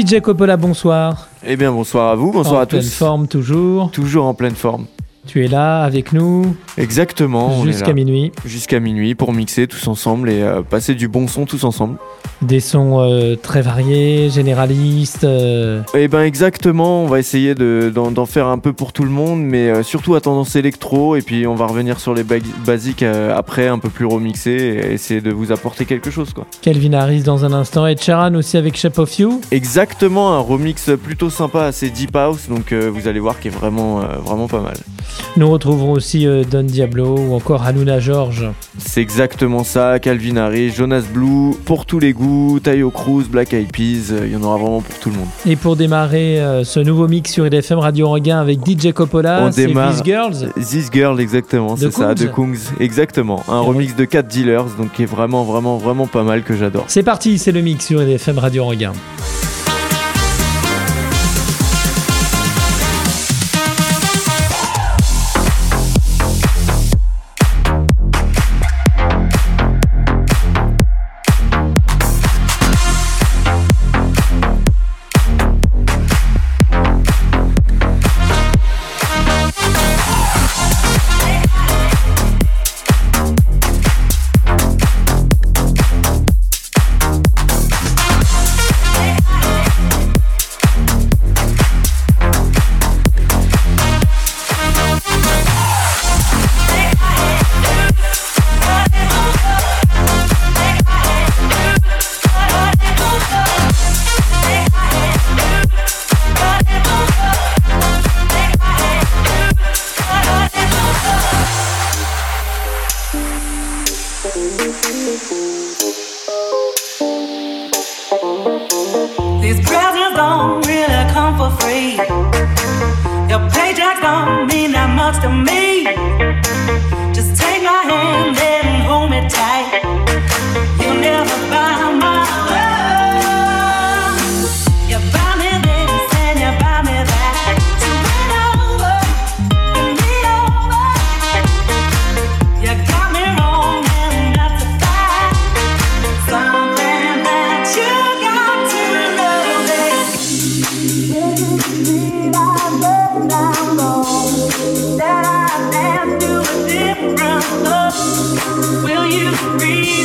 DJ Coppola, bonsoir. Eh bien, bonsoir à vous, bonsoir en à tous. pleine forme toujours. Toujours en pleine forme. Tu es là avec nous Exactement. jusqu'à minuit. Jusqu'à minuit pour mixer tous ensemble et euh, passer du bon son tous ensemble. Des sons euh, très variés, généralistes. euh, Eh ben exactement, on va essayer de- d'en faire un peu pour tout le monde, mais surtout à tendance électro, et puis on va revenir sur les ba- basiques après, un peu plus remixés, et essayer de vous apporter quelque chose quoi. Calvin Harris dans un instant et Sharon aussi avec Shape of You. Exactement, un remix plutôt sympa, assez deep house, donc vous allez voir qu'il est vraiment, vraiment pas mal. Nous retrouverons aussi euh, Don Diablo ou encore Hanouna George. C'est exactement ça, Calvin Harris, Jonas Blue, pour tous les goûts, Tayo Cruz, Black Eyed Peas, euh, il y en aura vraiment pour tout le monde. Et pour démarrer euh, ce nouveau mix sur IDFM Radio Anguin avec DJ Coppola, On c'est démarre- These Girls. This Girl, exactement, c'est ça, de Kungs. Exactement. Un Et remix de 4 Dealers, donc qui est vraiment, vraiment, vraiment pas mal que j'adore. C'est parti, c'est le mix sur IDFM Radio Anguin. Will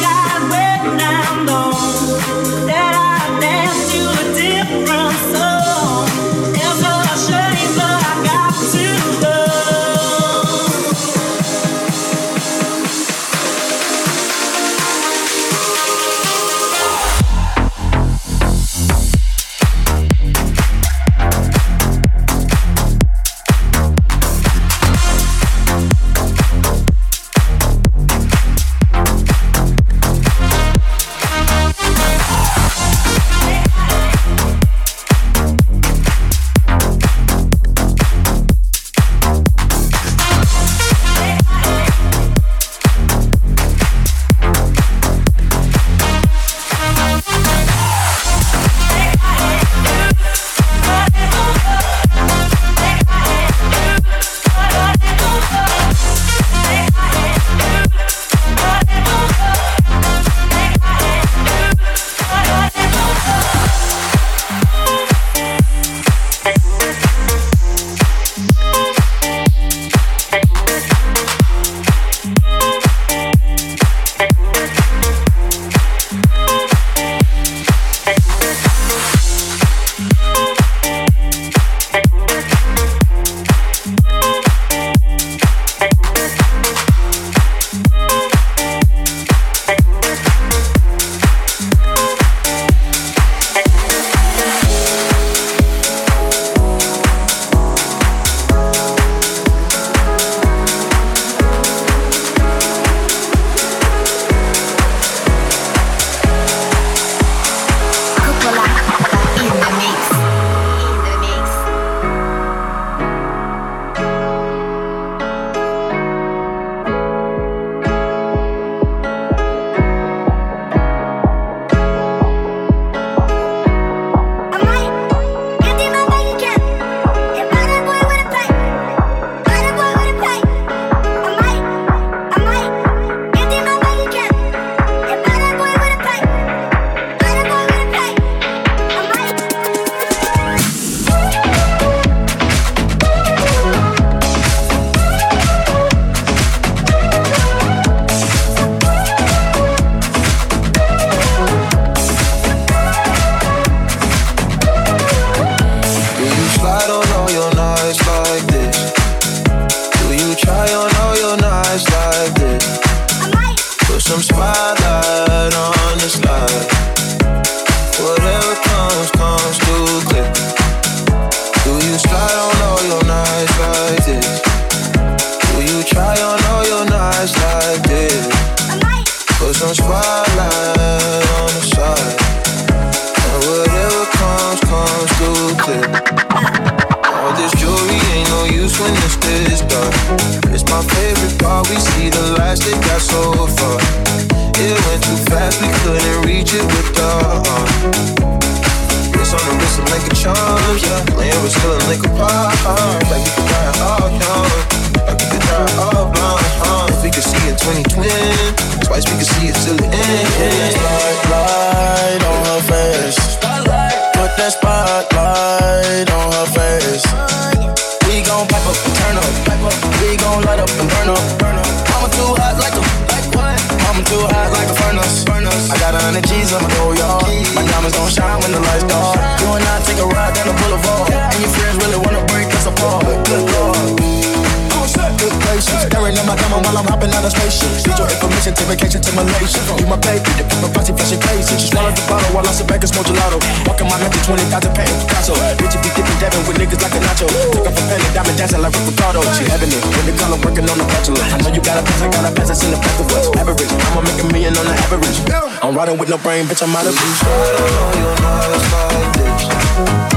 20,000 paint Picasso. Bitch, if you get the dabbing with niggas like a nacho. Took off a penny, diamond dancing like Ricardo. She having it with the color working on the bachelor. I know you got a pass, I got a pass, I seen the pack of us. Average, I'ma make a million on the average. I'm riding with no brain, bitch, I'm out of reach. I don't know, you know how to slide.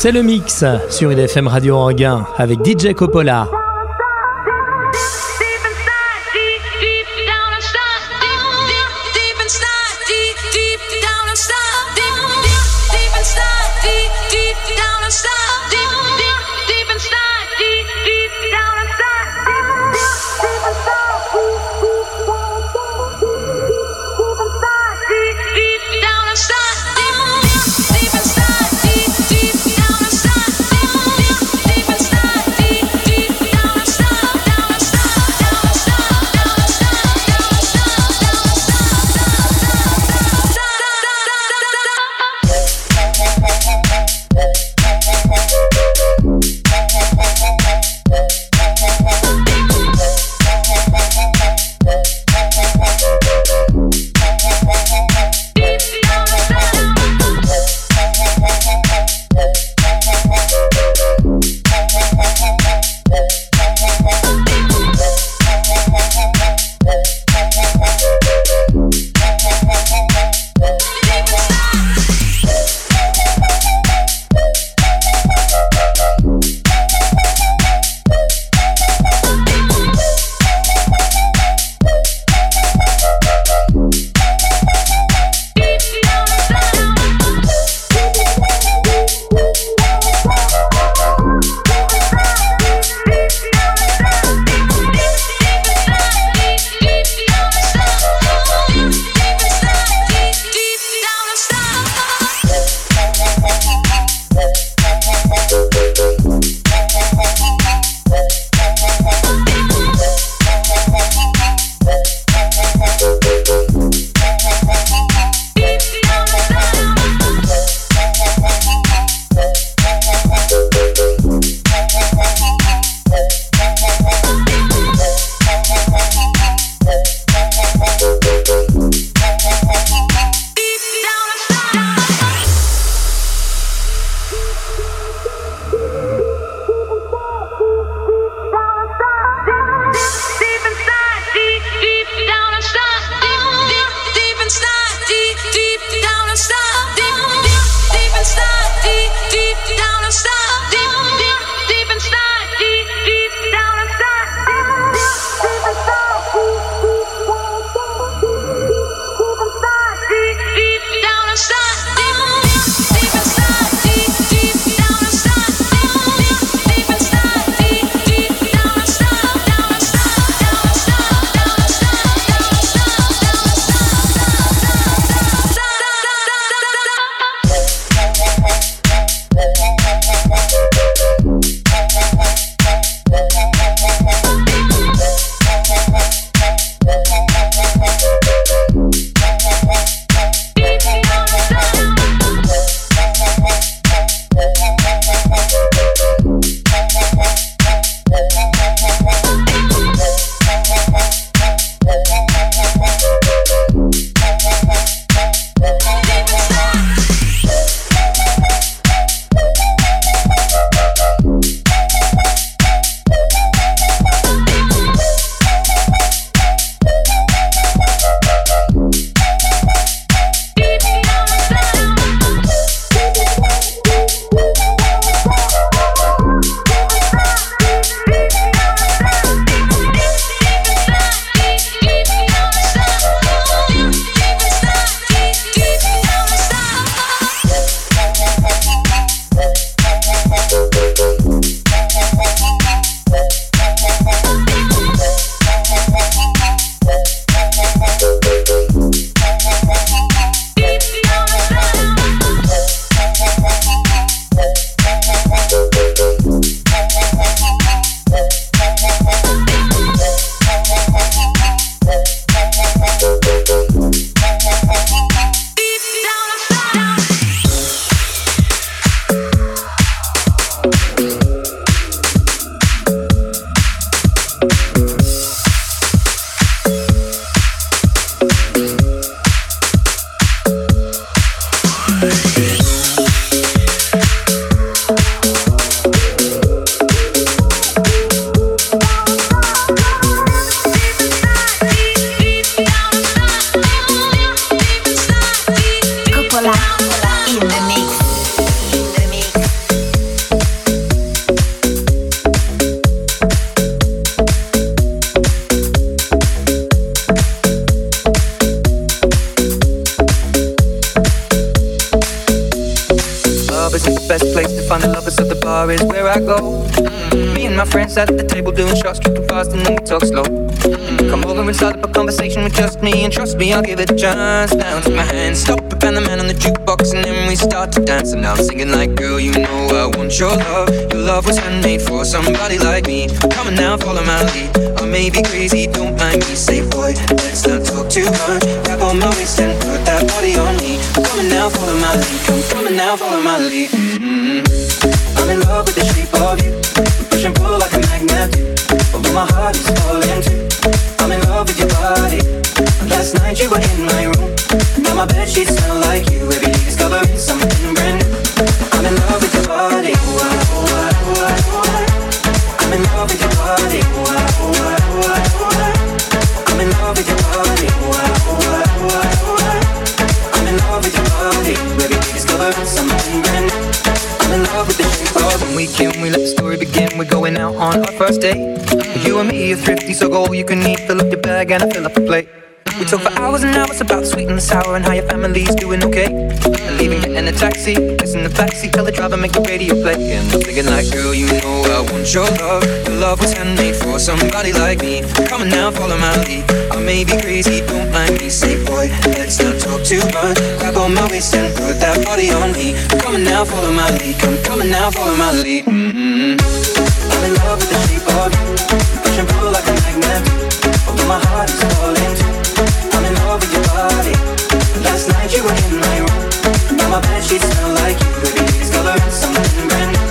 C'est le mix sur une FM Radio Anguin avec DJ Coppola. Waist and put that body on me. Come on now, follow my lead. Come on now, follow my lead. Mm-hmm. I'm in love with the shape of you. We push and pull like a magnet. Although my heart is falling too. I'm in love with your body. Last night you were in my room. Now my bed sheets smell like you. Every out on our first date. You and me are thrifty, so go all you can eat. Fill up your bag and I fill up a plate. We talk for hours and hours about the sweet and the sour and how your family's doing okay. And leaving it in a taxi, kiss in the backseat, tell the driver make the radio play. And I'm thinking like, girl, you know I want your love. Your love was handmade for somebody like me. Come on now, follow my lead. I may be crazy, don't mind me. Say, boy, let's not talk too much. Grab on my waist and put that body on me. Come on now, follow my lead. Come, come on now, follow my lead. Mm-hmm. I'm in love with the shape of you. Pull like a magnet. Although my heart is falling. I'm in love with your body. Last night you were in my room. Now my smell like you. Discovering something brand new.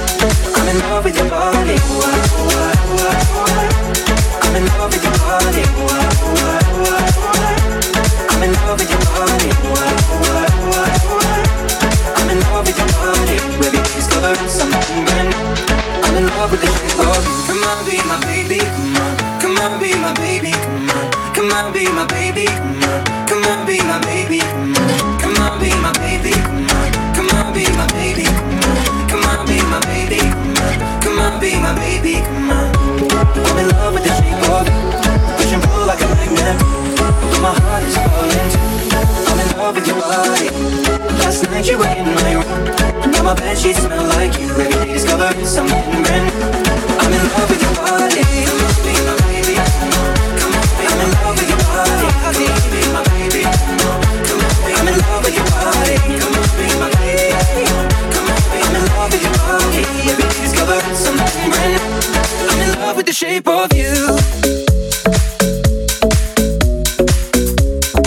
I'm in love with your body. Ooh, ah, ooh, ah, ooh, ah, ooh, on, be my baby. Come on, come on, be my baby. Come on, come on, be my baby. Come on, come on, be my baby. Come on, be my baby. Come on, be my baby. I'm in love with the shape of you. Push and pull like a magnet. Although my heart is falling. I'm in love with your body. Last night you were in my room. Now my bed sheets smell like you. Every day discovering something brand new. I'm in love with your body.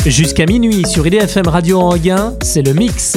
Jusqu'à minuit sur IDFM Radio Anguin, c'est le mix.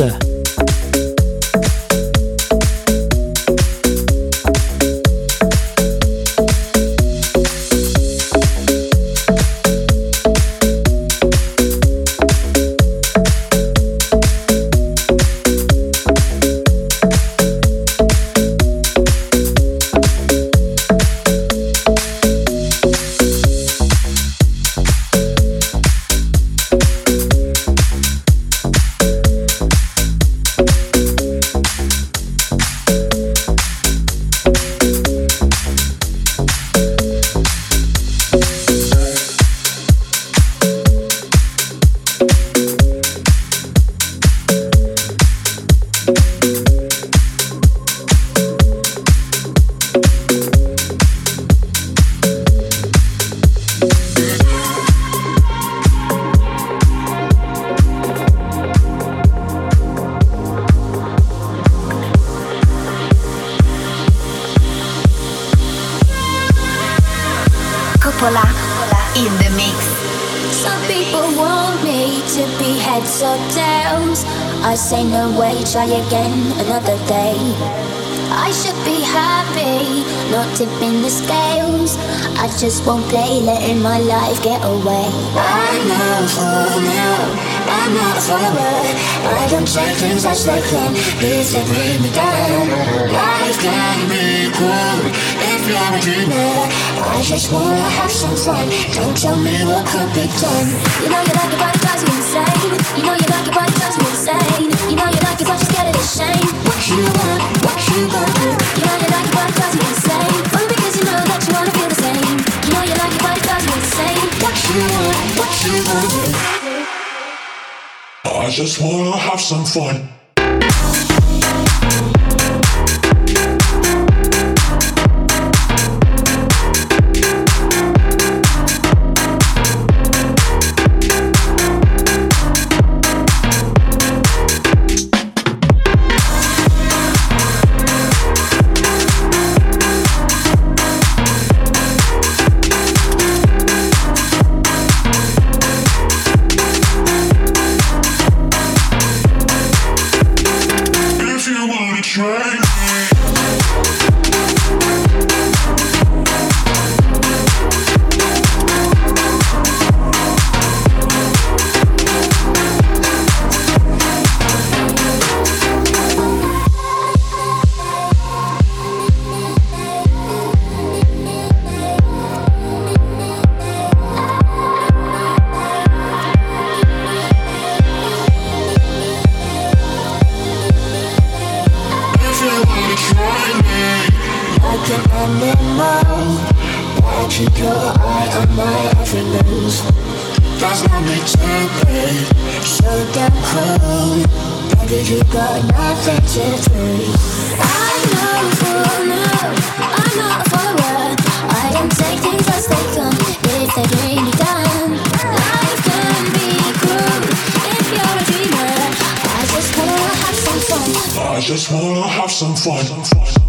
As they come, please don't bring me down. Life can be cool if you're a dreamer. I just wanna have some fun. Don't tell me what could be done. You know you like it, but it drives you insane. You know you like it, but it drives me insane. You know you like it, but you're scared of the shame. What you want, what you gonna do? You know you like it, but it drives you insane. Only because you know that you wanna feel the same. You know you like it, but it drives you insane. What you want, what you gonna do? I just wanna have some fun. Keep your eye on my move. That's not me gently. So damn cold. Baby, you got nothing to prove. I know for now. I'm not forward. I don't take things as they come. If they bring me down, life can be cruel. If you're a dreamer, I just wanna have some fun. I just wanna have some fun.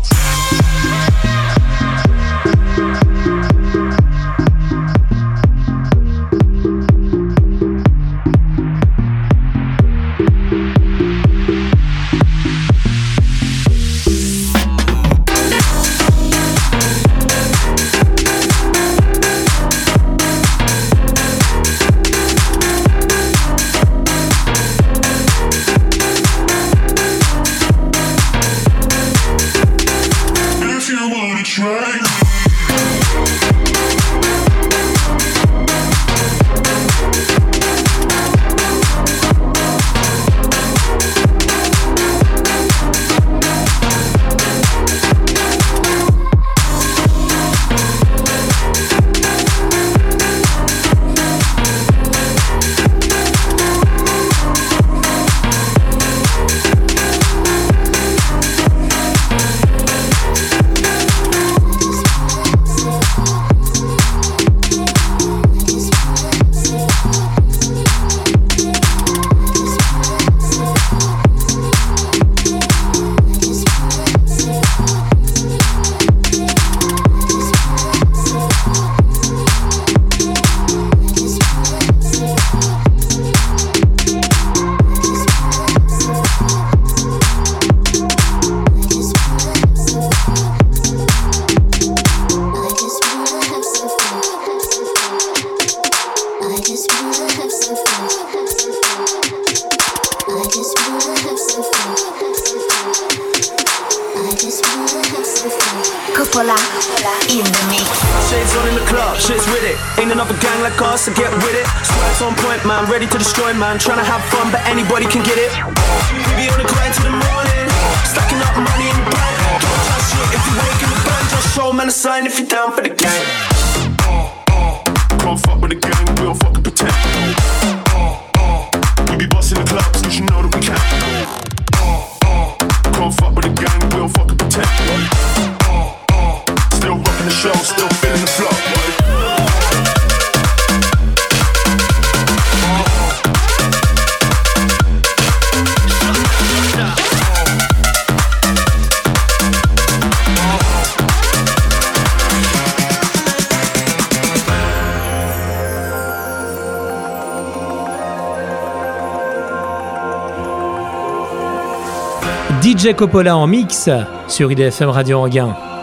DJ Coppola en mix sur IDFM Radio Anguin.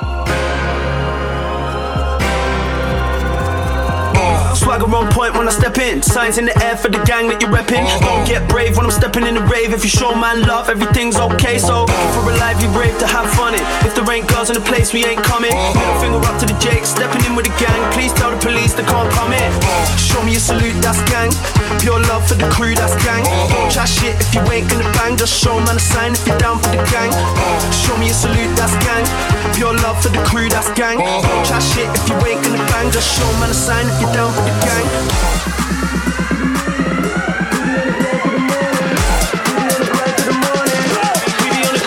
Point when I step in. Signs in the air for the gang that you're repping. Uh-huh. Don't get brave when I'm stepping in the rave. If you show man love, everything's okay. So for a lively rave to have fun in. If there ain't girls in the place, we ain't coming. Uh-huh. Middle finger up to the Jake, stepping in with the gang. Please tell the police they can't come in. Uh-huh. Show me a salute, that's gang. Pure love for the crew, that's gang. Don't chat shit if you ain't gonna bang. Just show man a sign if you're down for the gang. Show me a salute, that's gang. Pure love for the crew, that's gang. Don't chat shit if you ain't gonna bang. Just show man a sign if you're down for the gang. Be on the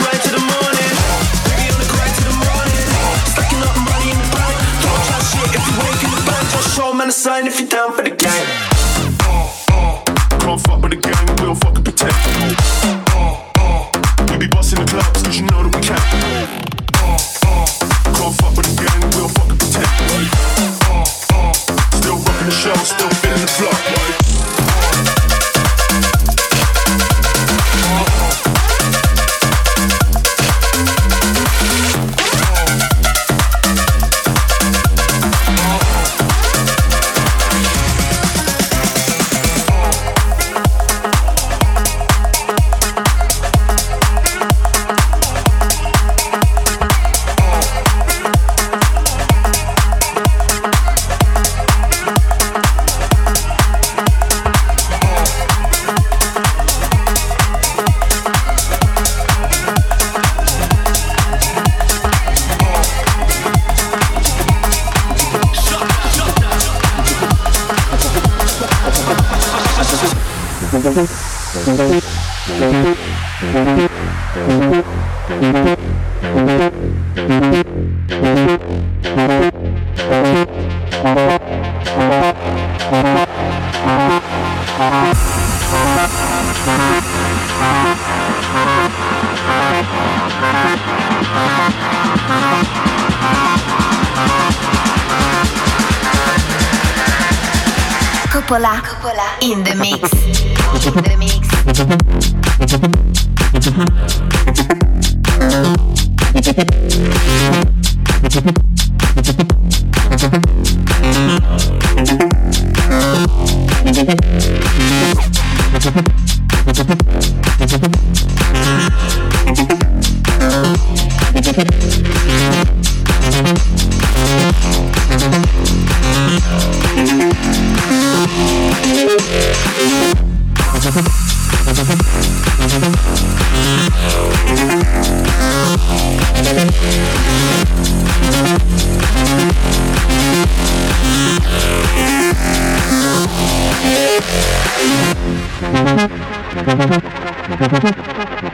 you gang. Can't fuck with the gang, we don't fucking pretend. We be busting the clubs, cause you know Coppola, Coppola in the mix. In the mix.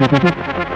Thank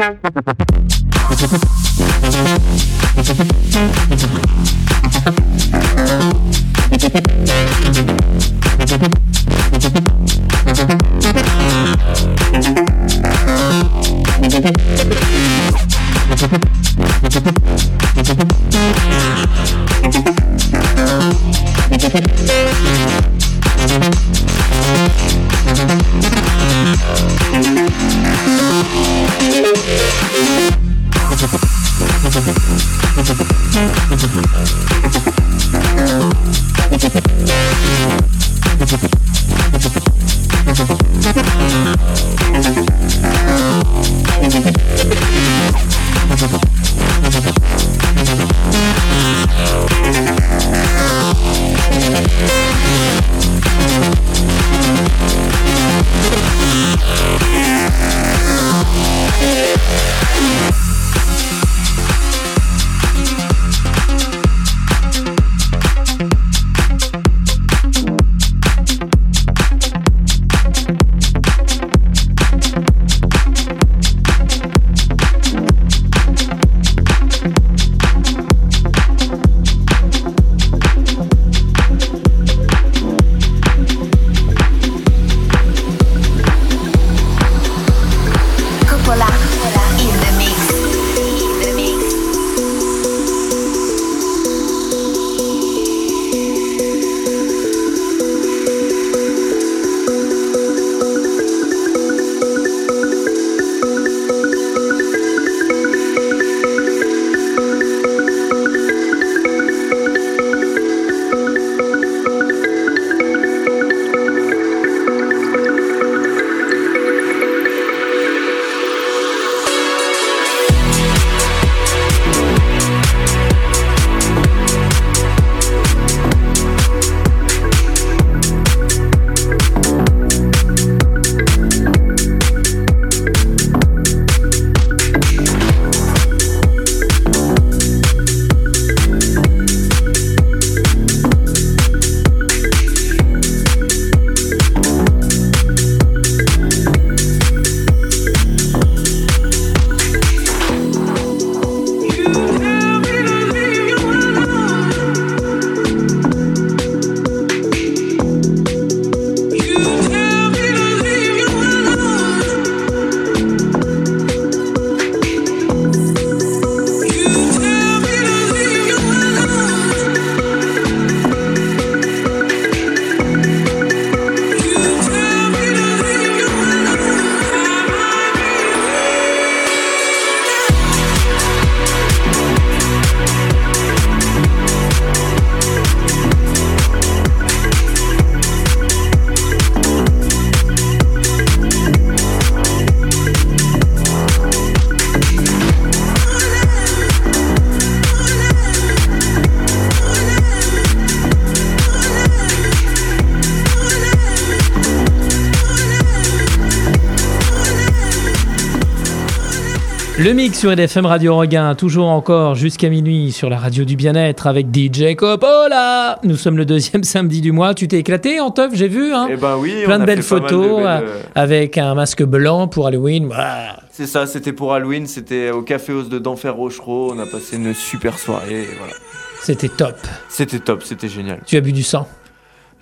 Thank you. Le mix sur EDFM Radio Regain, toujours encore jusqu'à minuit sur la radio du bien-être avec DJ Coppola. Nous sommes le deuxième samedi du mois. Tu t'es éclaté en teuf, j'ai vu. Hein Eh ben oui, Plein on de a belles de photos belles, euh, euh, avec un masque blanc pour Halloween. Voilà. C'est ça, c'était pour Halloween, c'était au Café Os de d'Enfer Rochereau. On a passé une super soirée. Voilà. C'était top. C'était top, c'était génial. Tu as bu du sang?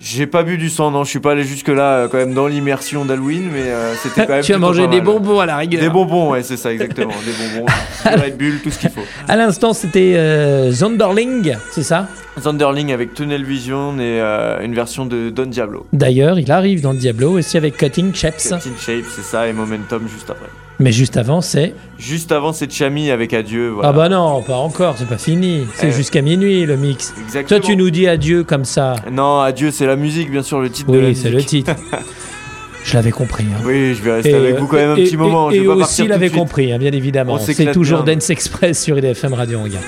J'ai pas bu du sang, non, je suis pas allé jusque-là, euh, quand même dans l'immersion d'Halloween, mais euh, c'était quand même. tu as mangé des mal. bonbons à la rigueur. Des bonbons, ouais, c'est ça, exactement. des bonbons, des Red Bull, tout ce qu'il faut. À l'instant, c'était euh, Zonderling, c'est ça? Thunderling avec Tunnel Vision et euh, une version de Don Diablo. D'ailleurs, il arrive dans Diablo aussi avec Cutting Shapes. Teen Shape, c'est ça, et Momentum juste après. Mais juste avant, c'est. Juste avant, c'est Chami avec Adieu. Voilà. Ah bah non, pas encore, c'est pas fini. C'est Eh. jusqu'à minuit le mix. Exactement. Toi, tu nous dis adieu comme ça. Non, Adieu, c'est la musique, bien sûr, le titre de la Oui, c'est le titre. Je l'avais compris. hein. Oui, je vais rester Et, avec euh, vous quand même un et- petit moment. Et, je vais pas aussi l'avait compris, hein, bien évidemment. C'est toujours bien. Dance Express sur IDFM Radio Anguin.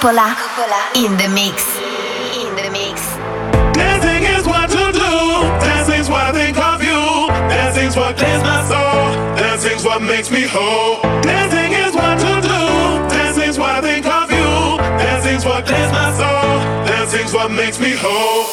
In the mix. In the mix. Dancing is what to do. Dancing's what I think of you. Dancing's what clears my soul. Dancing's what makes me whole. Dancing is what to do. Dancing's what I think of you. Dancing's what clears my soul. Dancing's what makes me whole.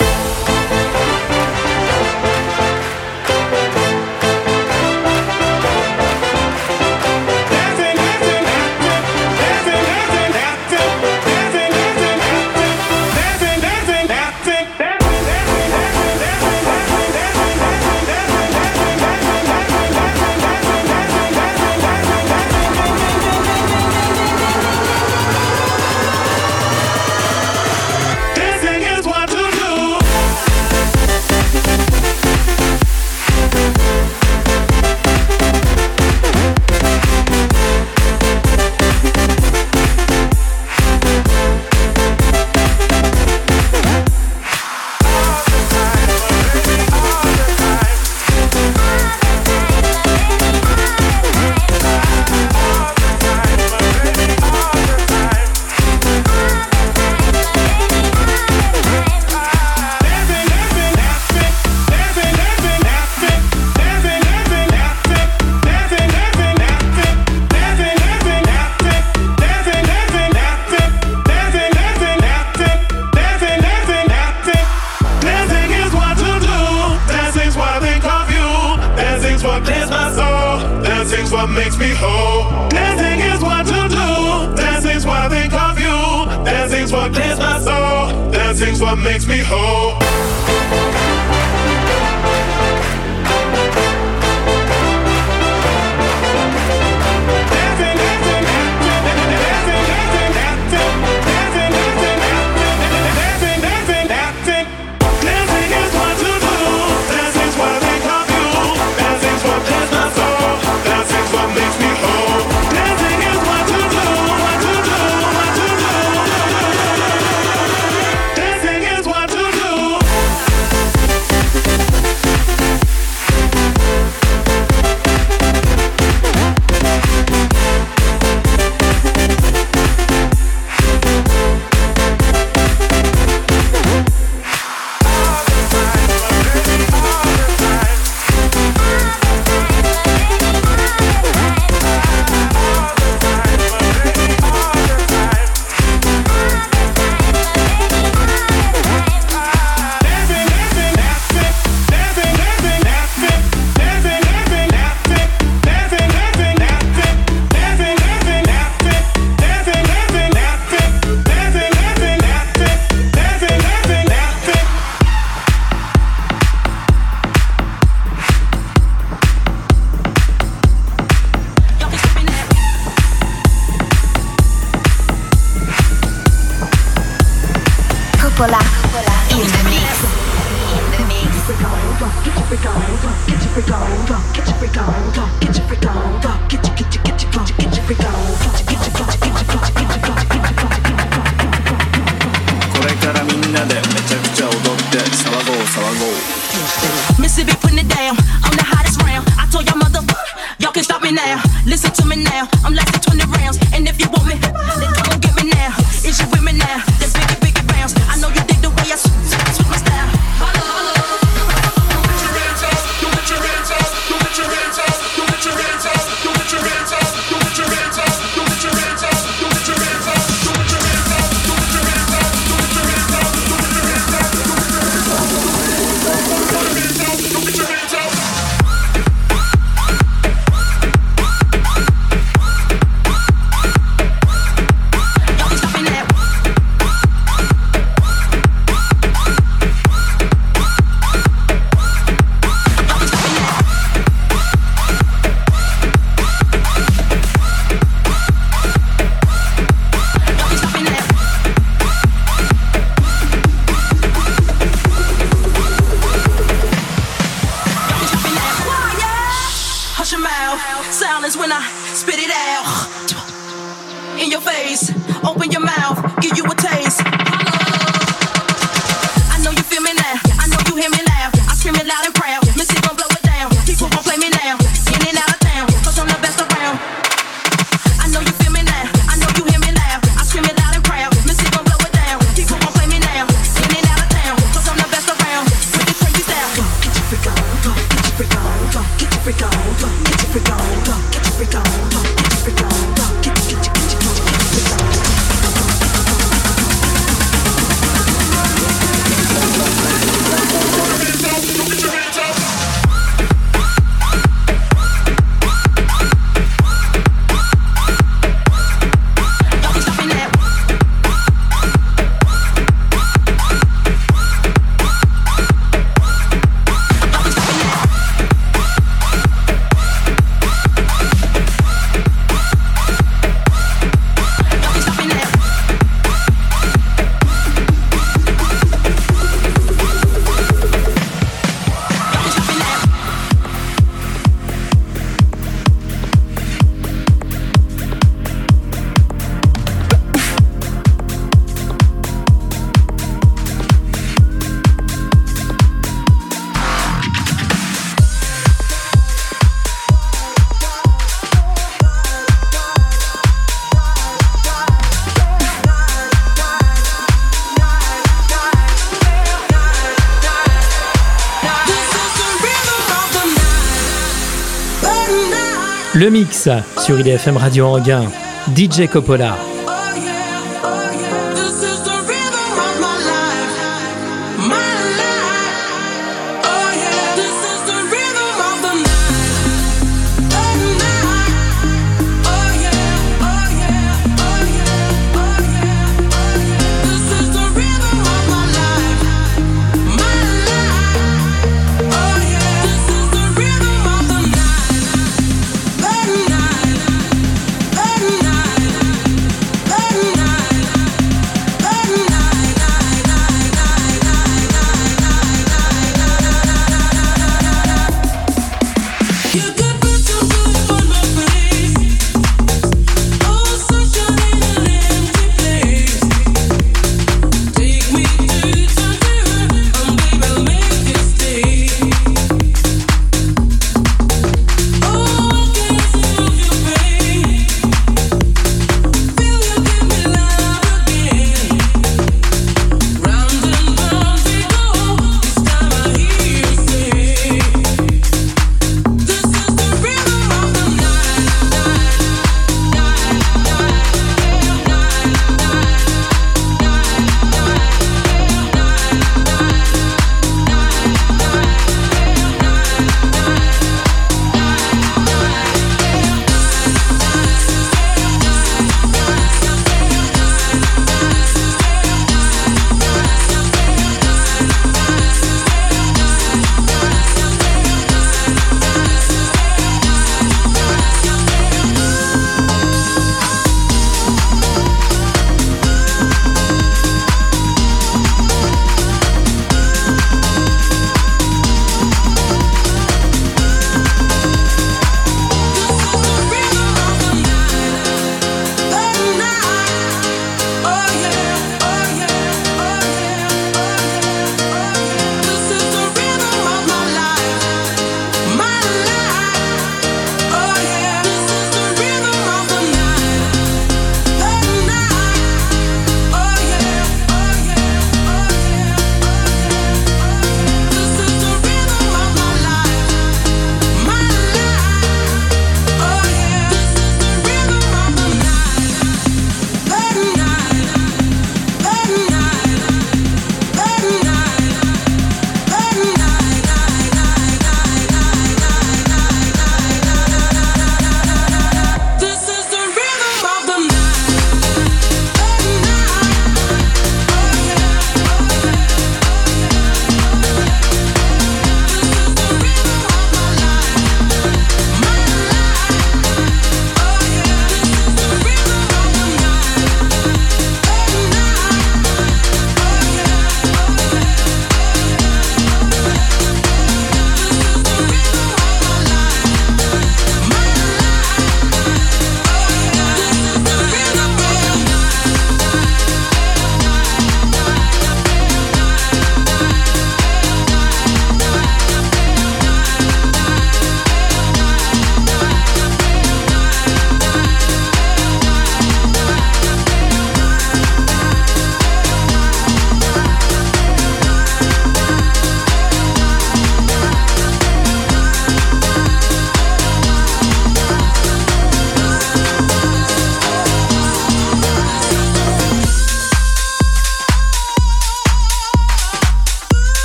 Mix sur IDFM Radio Anguin. DJ Coppola.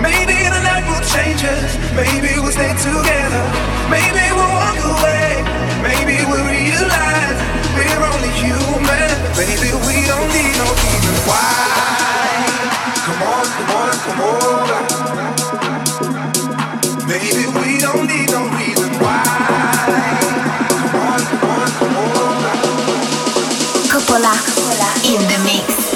Maybe the night will change us. Maybe we'll stay together. Maybe we'll walk away. Maybe we'll realize we're only human. Maybe we don't need no reason why. Come on, come on, come on. Maybe we don't need no reason why. Come on, come on, come on. Coppola. In the mix.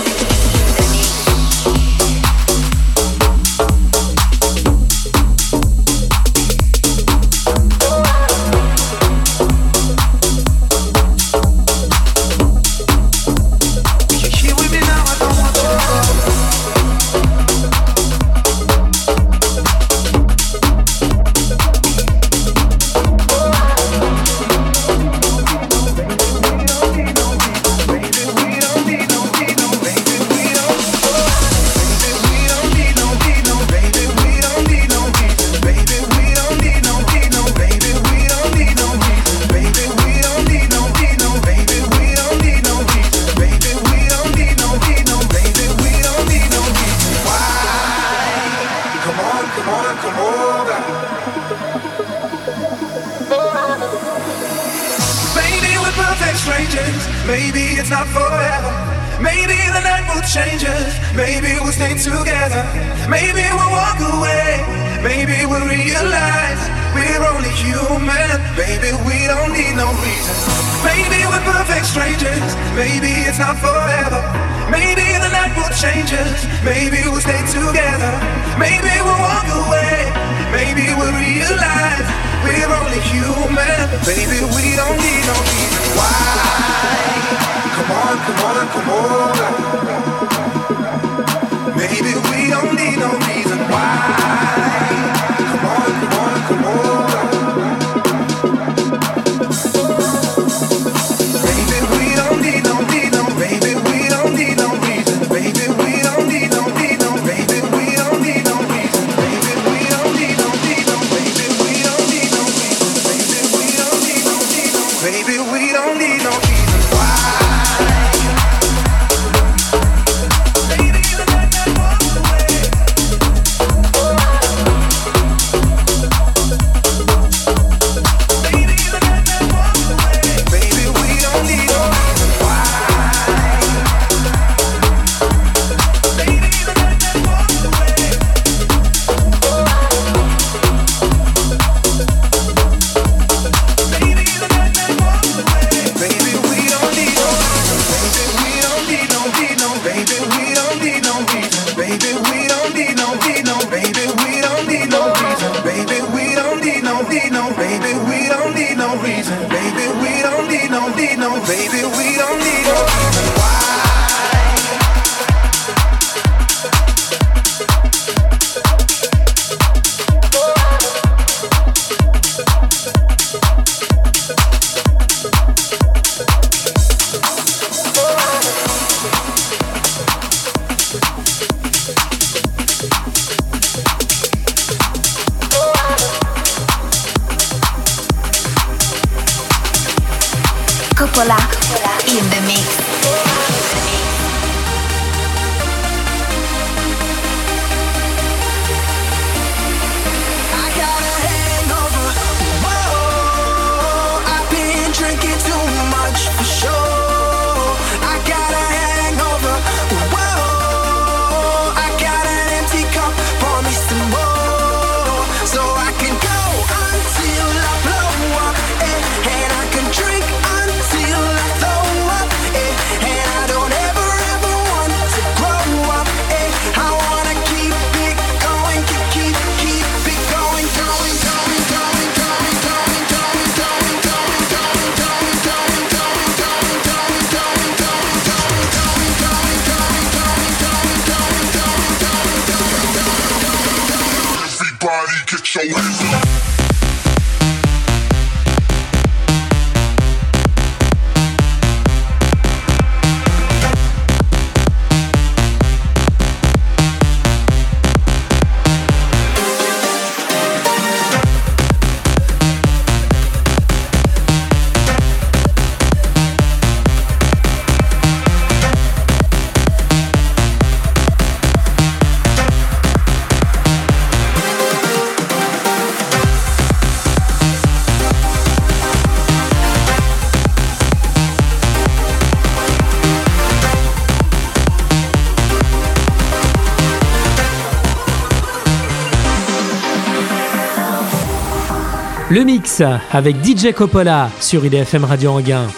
Avec DJ Coppola sur IDFM Radio Anguin.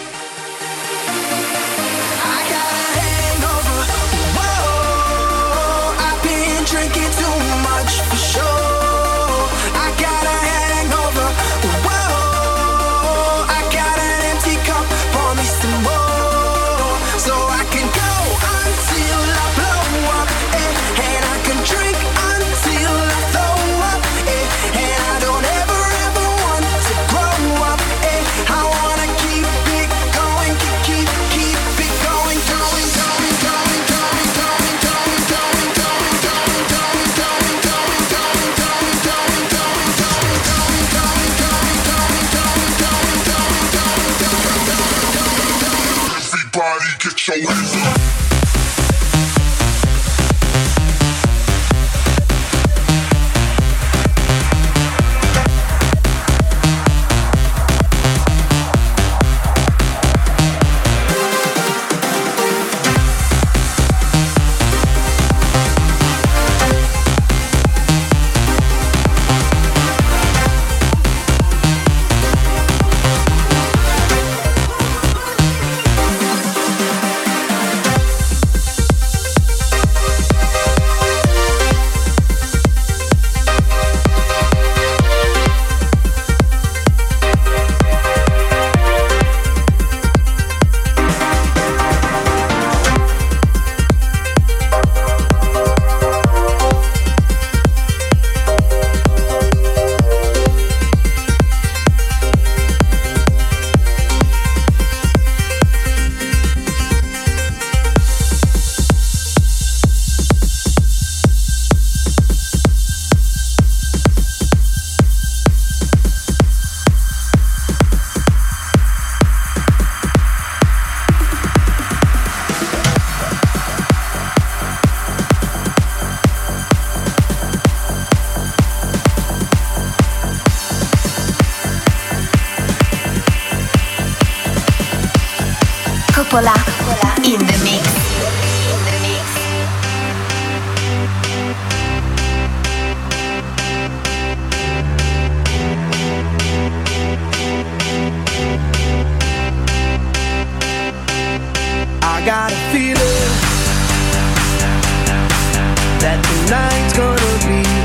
Coppola. In the mix. In the mix. I got a feeling that tonight's gonna be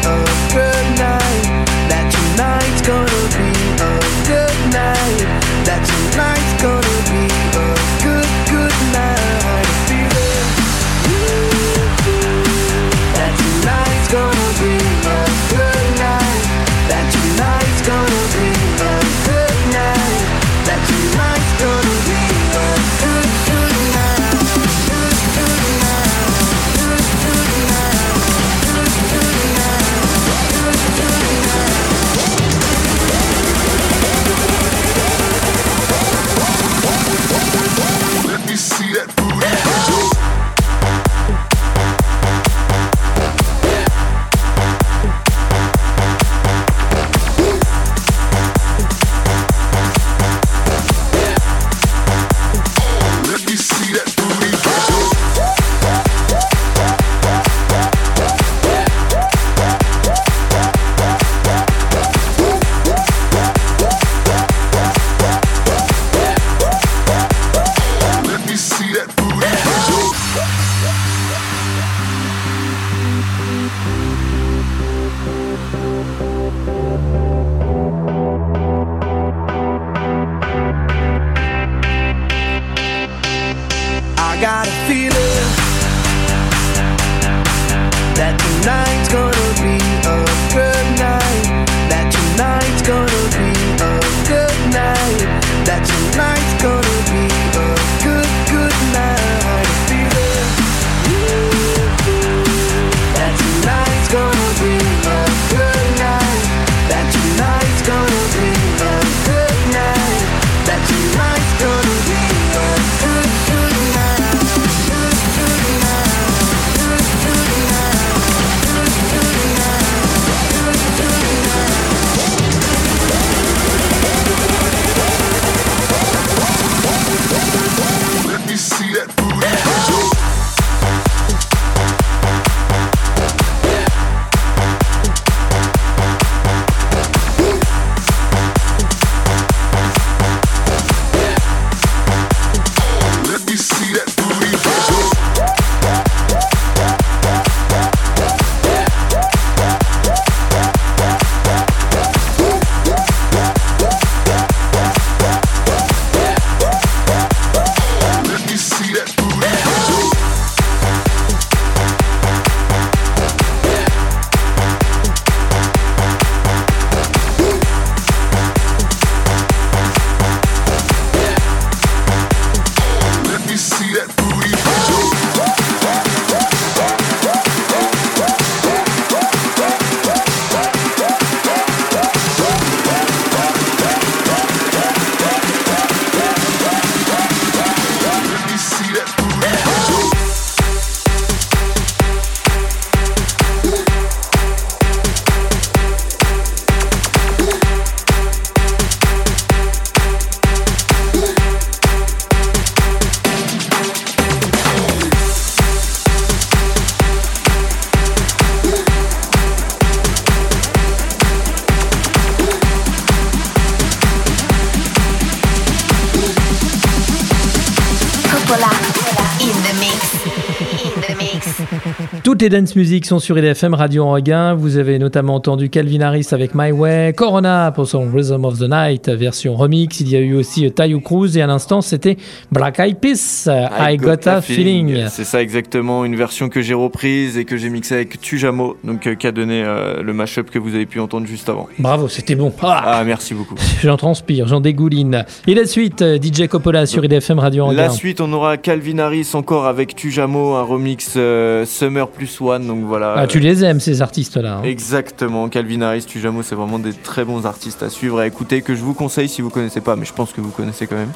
Les dance music sont sur IDFM Radio Anguin. Vous avez notamment entendu Calvin Harris avec My Way, Corona pour son Rhythm of the Night version remix. Il y a eu aussi Tayo Cruz et à l'instant c'était Black Eyed Peas, I, Got a Feeling. C'est ça exactement, une version que j'ai reprise et que j'ai mixée avec Tujamo, donc euh, qui a donné euh, le mashup que vous avez pu entendre juste avant. Bravo, c'était bon. Ah, Ah, merci beaucoup. j'en transpire, j'en dégouline. Et la suite, euh, DJ Coppola sur IDFM Radio Anguin. La suite, on aura Calvin Harris encore avec Tujamo, un remix euh, Summer plus One, donc voilà. Ah, tu les aimes ces artistes-là. hein. Exactement, Calvin Harris, Tujamo, c'est vraiment des très bons artistes à suivre, à écouter, que je vous conseille si vous connaissez pas, mais je pense que vous connaissez quand même.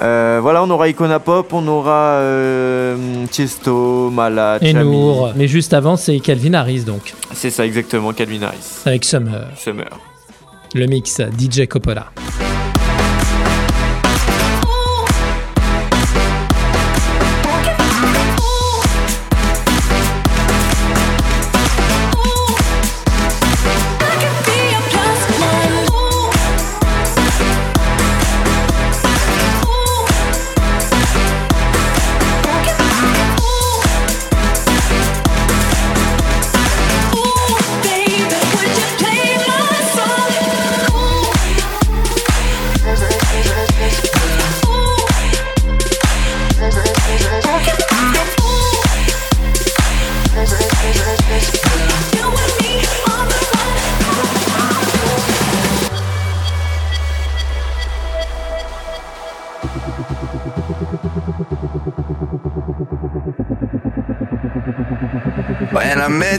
Euh, voilà, on aura Icona Pop, on aura euh, Tiesto, Mala, Et Chami. Nour. Mais juste avant, c'est Calvin Harris donc, C'est ça exactement, Calvin Harris. avec Summer. Summer. Le mix DJ Coppola.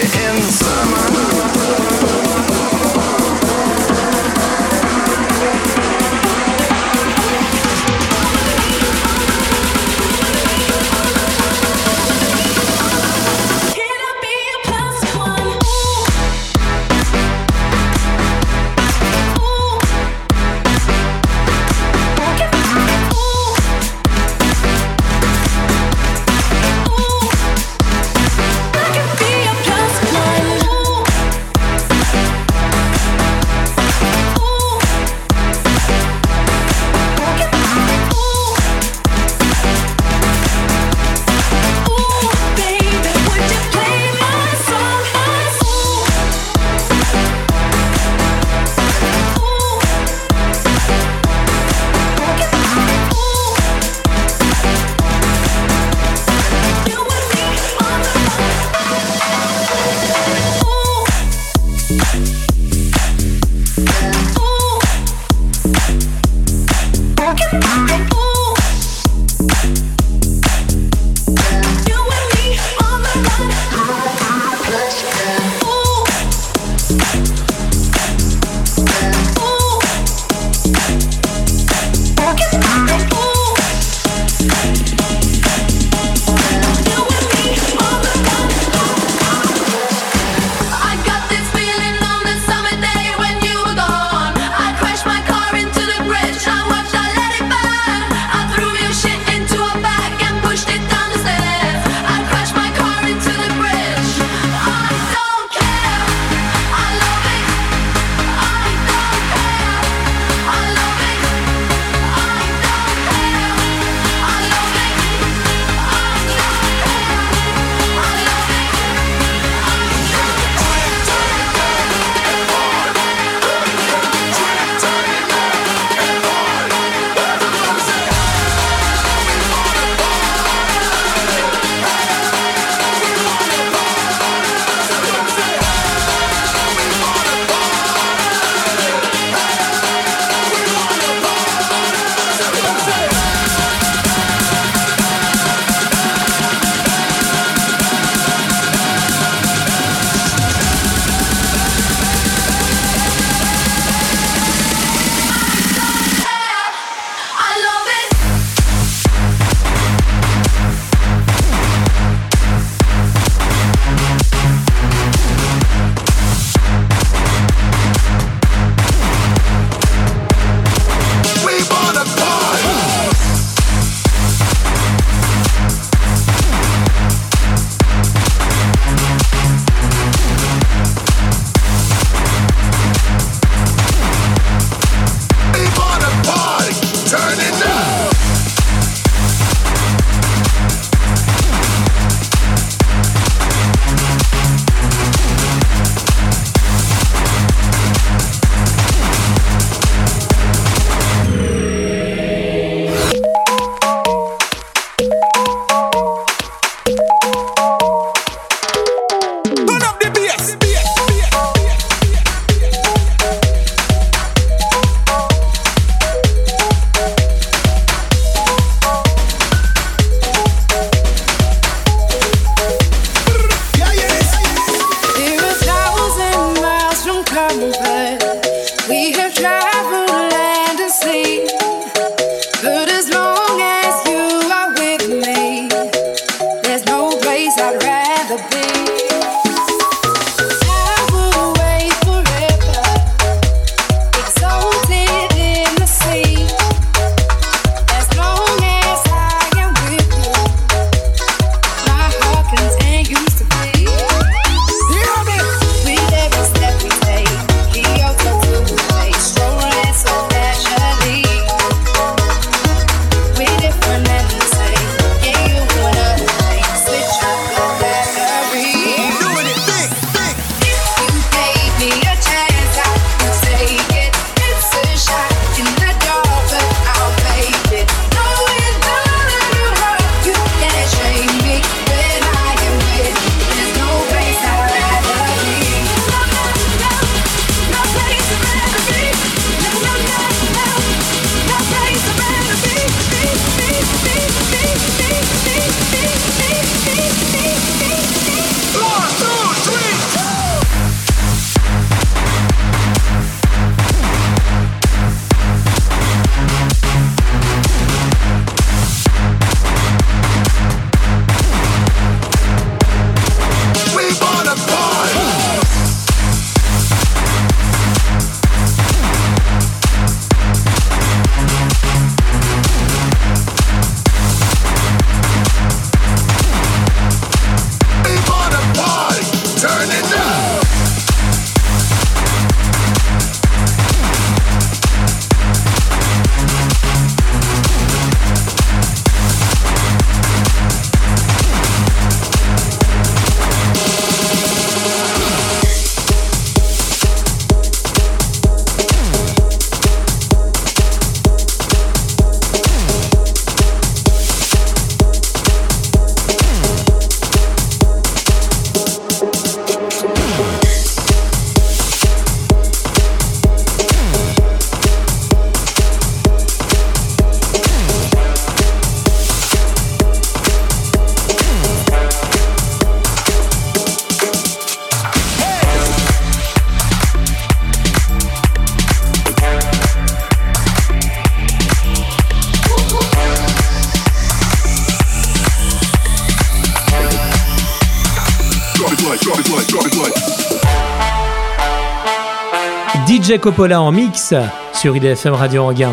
Met DJ Coppola en mix sur IDFM Radio Anguin.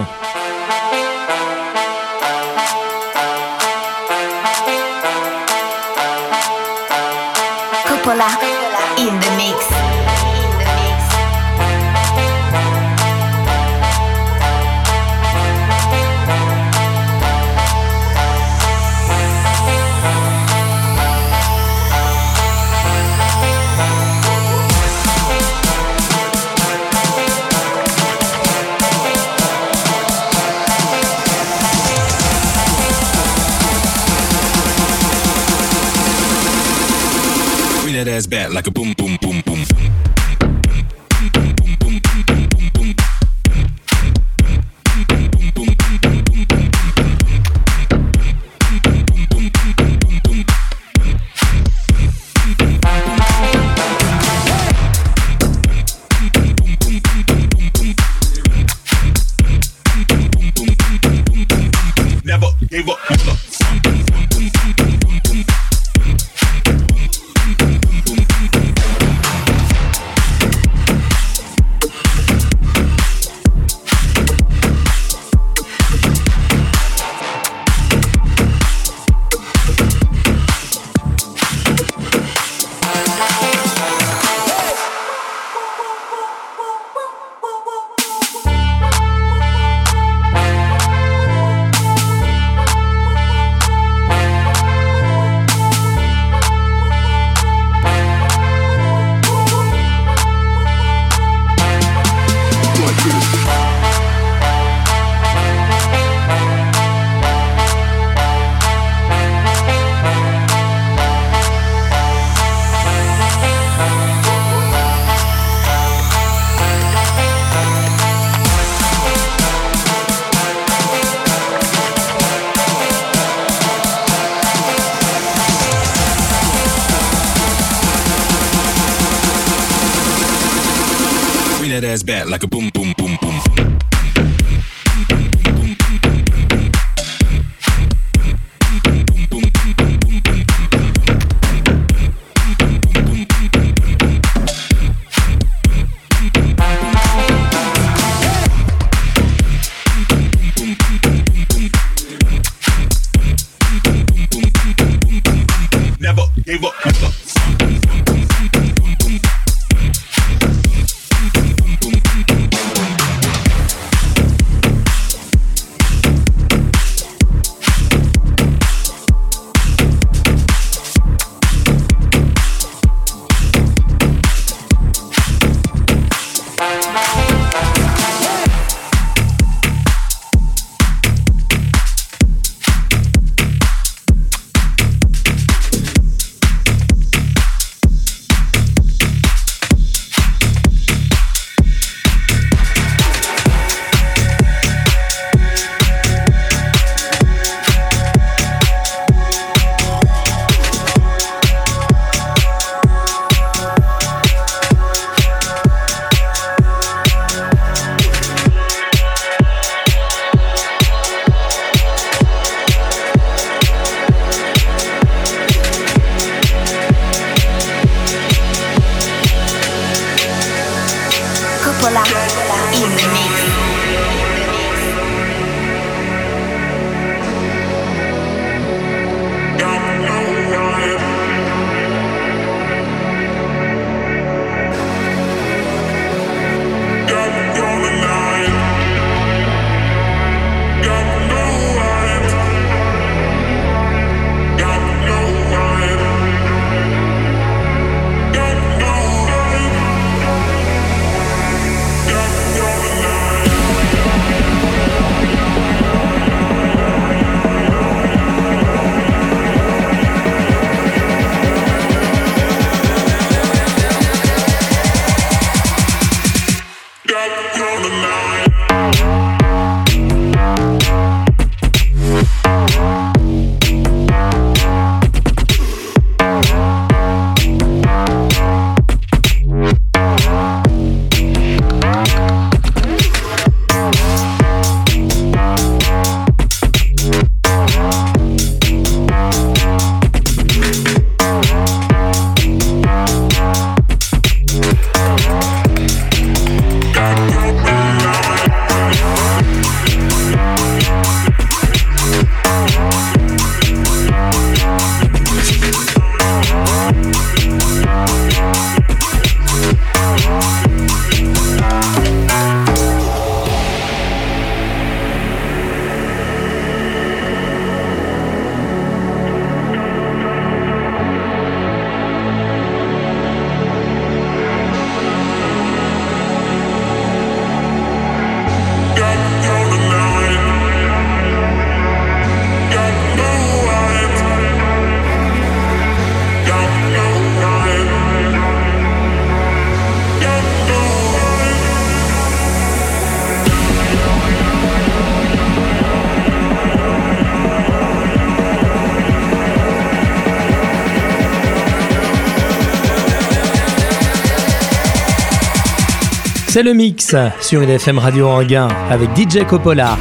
C'est le mix sur une FM Radio Anguin avec DJ Coppola.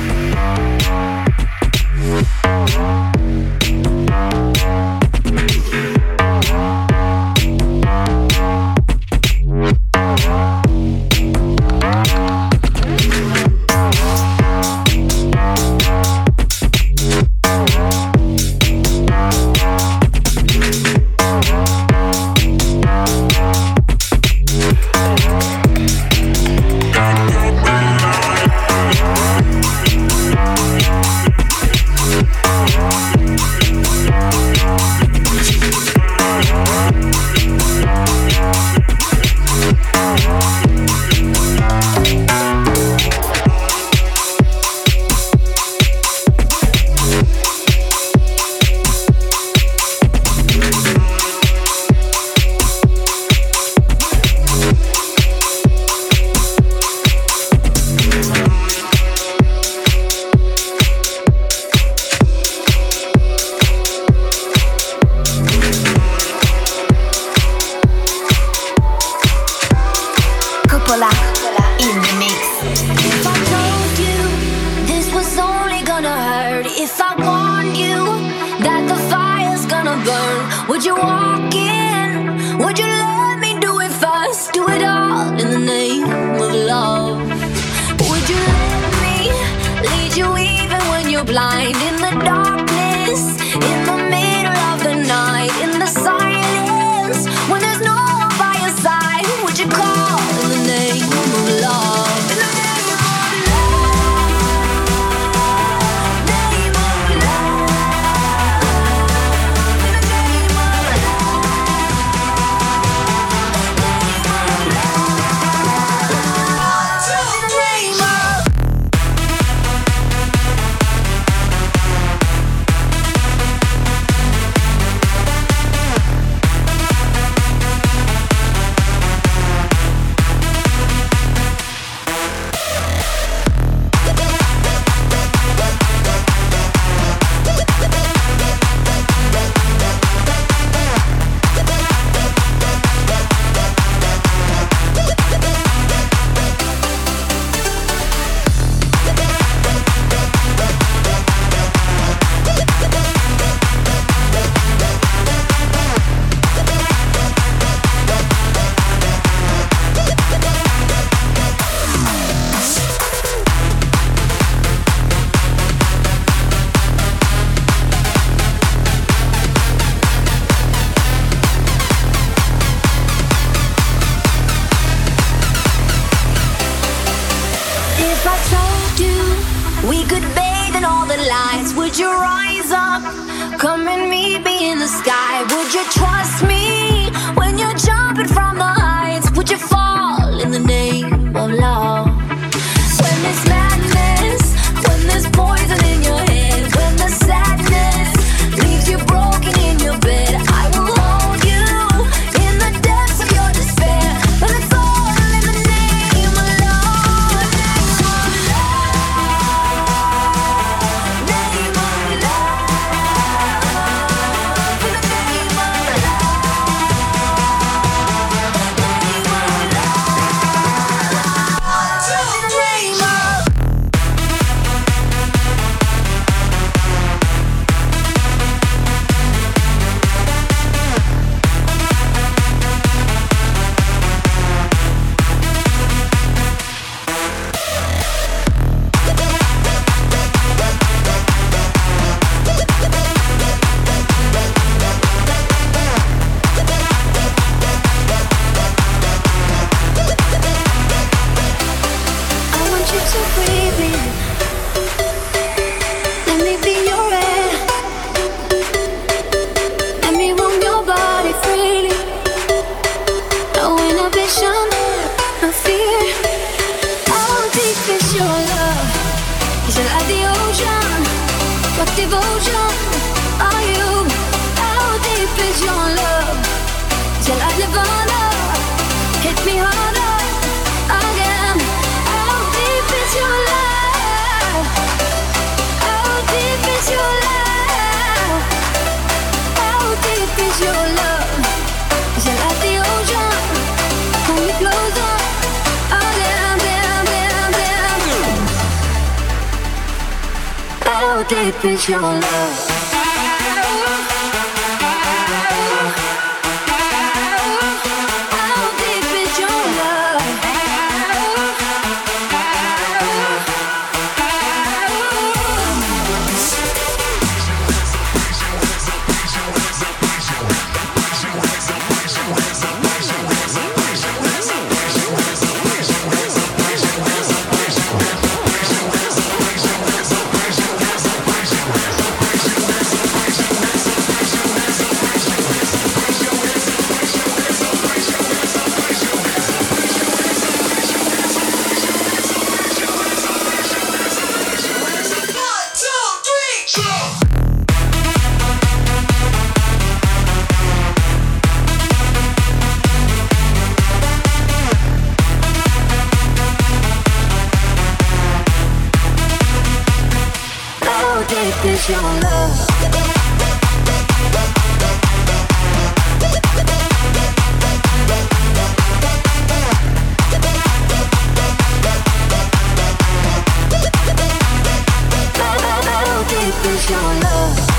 is your love.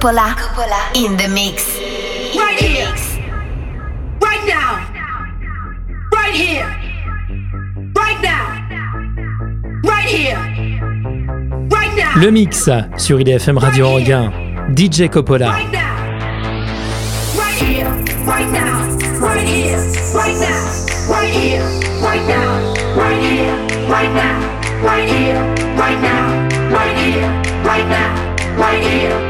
Cupola, Cupola in the mix. Right here. Right now. Right here. Right now. Right here. Right now. Le mix sur IDFM Radio right Anguin. DJ Coppola. Right now. Right here. Right now. Right here. Right now. Right here. Right now. Right here. Right now. Right here. Right now. Right here. Right now. Right here.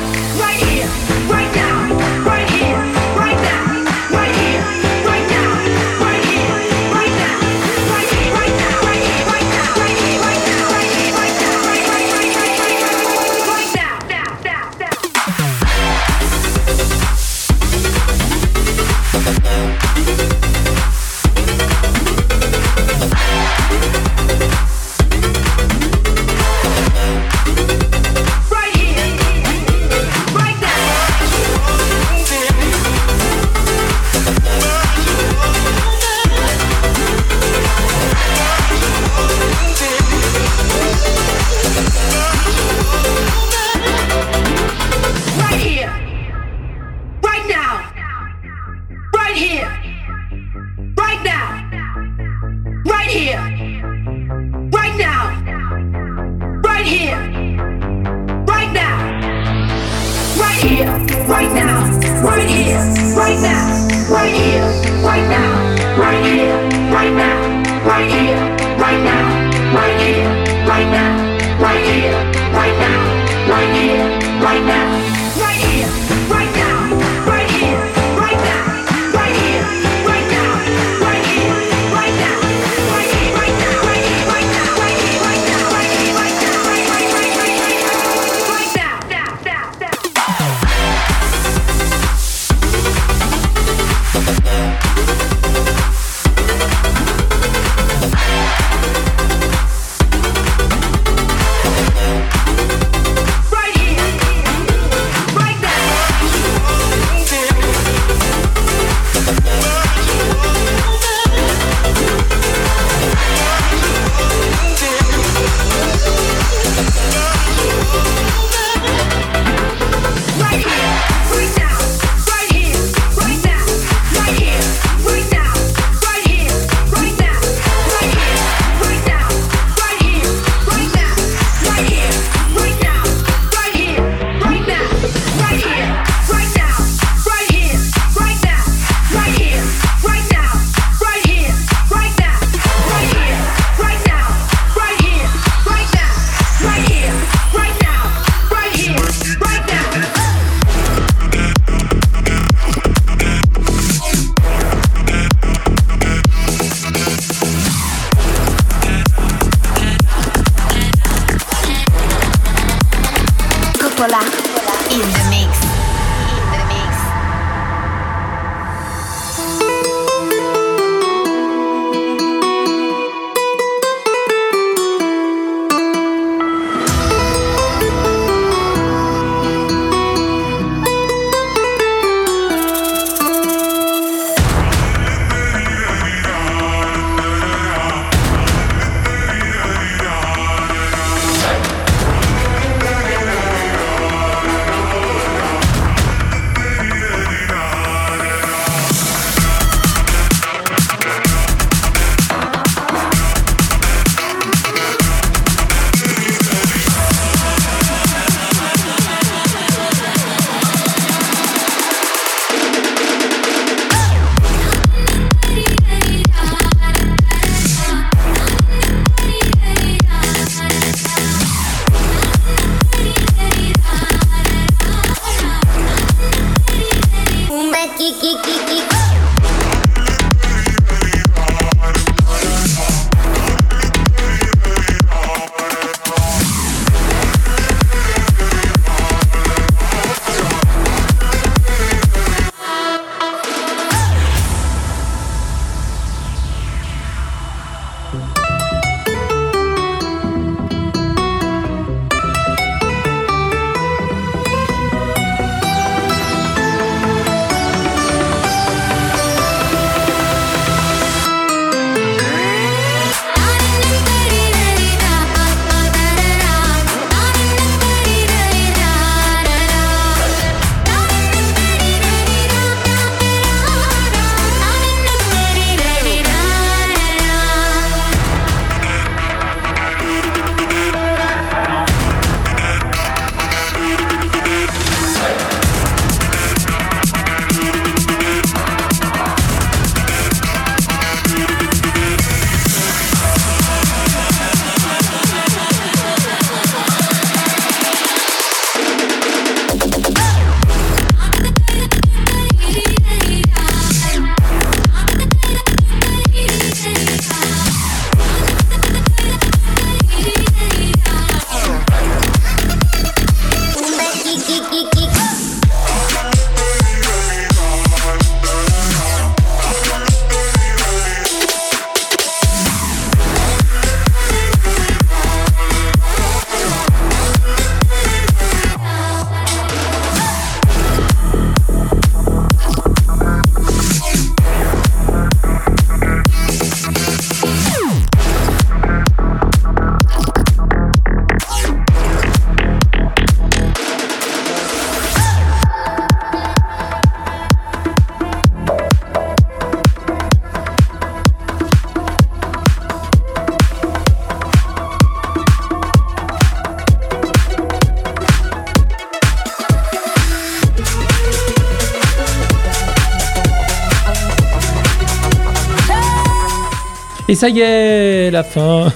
Ça y est, la fin.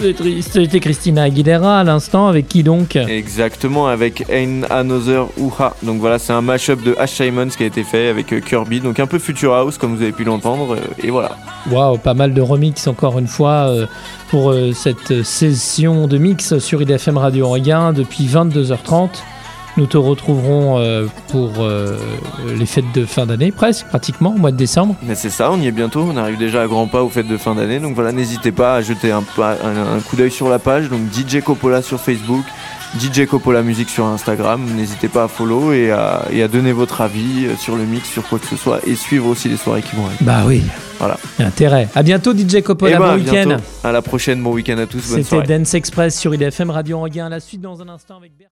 C'était Christina Aguilera à l'instant, avec qui donc Exactement, avec Ein Another Uha. Donc voilà, c'est un mashup de Ash Simons qui a été fait avec euh, Kirby, donc un peu Future House comme vous avez pu l'entendre. euh, Et voilà. Waouh, pas mal de remix encore une fois euh, pour cette session de mix sur IDFM Radio Regain depuis 22h30. Nous te retrouverons pour euh, les fêtes de fin d'année, presque, pratiquement, au mois de décembre. Mais c'est ça, on y est bientôt, on arrive déjà à grands pas aux fêtes de fin d'année. Donc voilà, n'hésitez pas à jeter un, pas- un- un coup d'œil sur la page. Donc DJ Coppola sur Facebook, DJ Coppola Musique sur Instagram. N'hésitez pas à follow et à, et à donner votre avis euh, sur le mix, sur quoi que ce soit. Et suivre aussi les soirées qui vont arriver. Bah oui, Voilà. intérêt. À bientôt, DJ Coppola, Eh ben, bon à week-end. À la prochaine, bon week-end à tous. C'était. Dance Express sur IDFM Radio Regain. La suite dans un instant avec